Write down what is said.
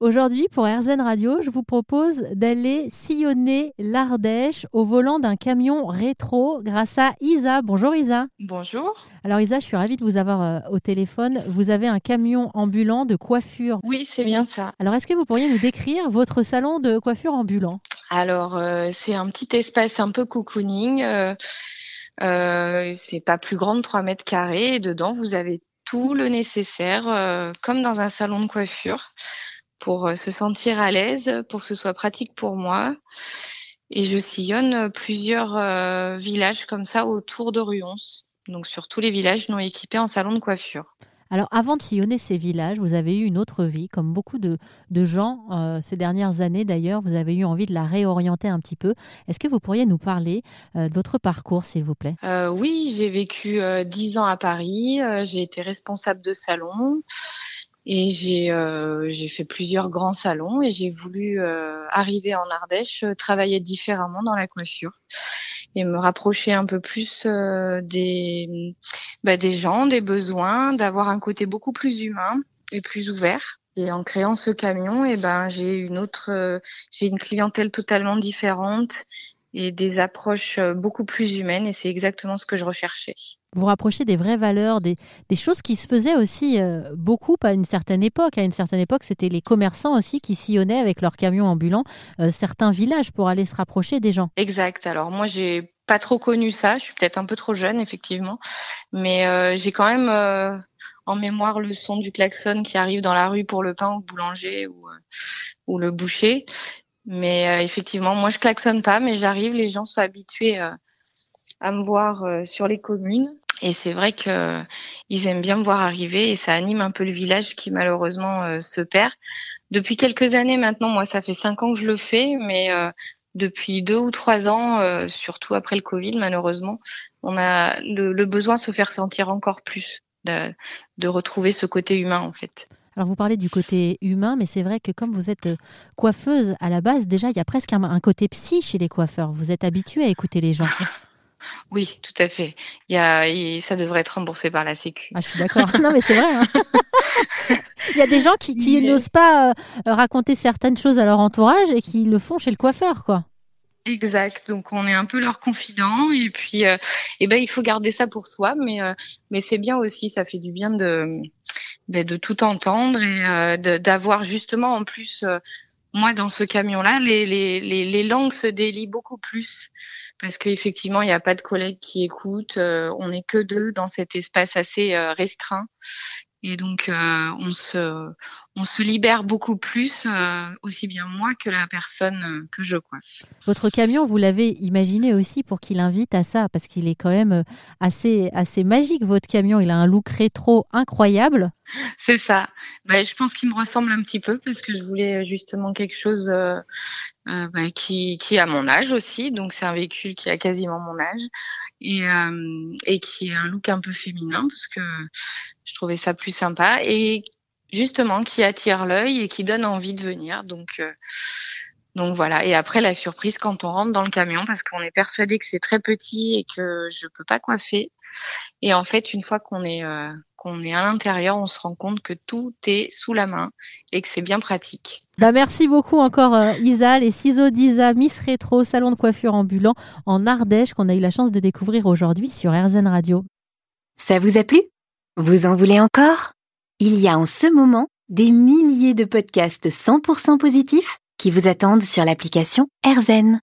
Aujourd'hui, pour RZN Radio, je vous propose d'aller sillonner l'Ardèche au volant d'un camion rétro grâce à Isa. Bonjour Isa. Bonjour. Alors Isa, je suis ravie de vous avoir euh, au téléphone. Vous avez un camion ambulant de coiffure. Oui, c'est bien ça. Alors est-ce que vous pourriez nous décrire votre salon de coiffure ambulant? Alors, euh, c'est un petit espace un peu cocooning. Euh, euh, c'est pas plus grand de 3 mètres carrés. Et dedans, vous avez tout le nécessaire, comme dans un salon de coiffure pour euh, se sentir à l'aise, pour que ce soit pratique pour moi. Et je sillonne plusieurs euh, villages comme ça autour de Ruons, donc sur tous les villages non équipés en salon de coiffure. Alors, avant de sillonner ces villages, vous avez eu une autre vie, comme beaucoup de, de gens euh, ces dernières années d'ailleurs. Vous avez eu envie de la réorienter un petit peu. Est-ce que vous pourriez nous parler euh, de votre parcours, s'il vous plaît? Oui, j'ai vécu dix ans à Paris. j'ai été responsable de salon. Et j'ai euh, fait plusieurs grands salons et j'ai voulu euh, arriver en Ardèche, euh, travailler différemment dans la coiffure et me rapprocher un peu plus euh, des bah, des gens, des besoins, d'avoir un côté beaucoup plus humain et plus ouvert. Et en créant ce camion, et ben j'ai une autre, euh, j'ai une clientèle totalement différente et des approches euh, beaucoup plus humaines et c'est exactement ce que je recherchais. Vous rapprochez des vraies valeurs, des, des choses qui se faisaient aussi euh, beaucoup à une certaine époque. À une certaine époque, c'était les commerçants aussi qui sillonnaient avec leurs camions ambulants euh, certains villages pour aller se rapprocher des gens. Exact. Alors moi, j'ai pas trop connu ça. Je suis peut-être un peu trop jeune, effectivement, mais euh, j'ai quand même en mémoire le son du klaxon qui arrive dans la rue pour le pain au boulanger ou, euh, ou le boucher. Mais euh, effectivement, moi, je klaxonne pas, mais j'arrive. Les gens sont habitués euh, à me voir euh, sur les communes. Et c'est vrai que euh, ils aiment bien me voir arriver et ça anime un peu le village qui malheureusement se perd. Depuis quelques années maintenant, moi, ça fait cinq ans que je le fais, mais depuis deux ou trois ans, surtout après le Covid, malheureusement, on a le, le besoin de se faire sentir encore plus, de retrouver ce côté humain en fait. Alors vous parlez du côté humain, mais c'est vrai que comme vous êtes euh, coiffeuse à la base, déjà il y a presque un, un côté psy chez les coiffeurs. Vous êtes habituée à écouter les gens. Oui, tout à fait. Il y a, et ça devrait être remboursé par la Sécu. Ah, je suis d'accord. non, mais c'est vrai. hein. il y a des gens qui, qui Mais- n'osent pas euh, raconter certaines choses à leur entourage et qui le font chez le coiffeur, quoi. Exact. Donc on est un peu leur confident et puis euh, eh ben il faut garder ça pour soi, mais euh, mais c'est bien aussi, ça fait du bien de ben, de tout entendre et euh, d'avoir justement en plus euh, moi dans ce camion là les, les les langues se délient beaucoup plus. Parce qu'effectivement il n'y a pas de collègues qui écoutent, euh, on n'est que deux dans cet espace assez restreint et donc euh, on se on se libère beaucoup plus euh, aussi bien moi que la personne euh, que je coiffe. Votre camion, vous l'avez imaginé aussi pour qu'il invite à ça, parce qu'il est quand même assez, assez magique, votre camion. Il a un look rétro incroyable. C'est ça. Ben, je pense qu'il me ressemble un petit peu parce que je voulais justement quelque chose euh, ben, qui, qui a mon âge aussi. Donc c'est un véhicule qui a quasiment mon âge et, euh, et qui a un look un peu féminin parce que je trouvais ça plus sympa et justement qui attire l'œil et qui donne envie de venir. Donc euh, donc voilà. Et après la surprise quand on rentre dans le camion parce qu'on est persuadé que c'est très petit et que je peux pas coiffer. Et en fait, une fois qu'on est euh, qu'on est à l'intérieur, on se rend compte que tout est sous la main et que c'est bien pratique. Bah, merci beaucoup encore, euh, Isa. Les ciseaux d'Isa, Miss Rétro, salon de coiffure ambulant en Ardèche, qu'on a eu la chance de découvrir aujourd'hui sur RZN Radio. Ça vous a plu? Vous en voulez encore? Il y a en ce moment des milliers de podcasts 100% positifs qui vous attendent sur l'application AirZen.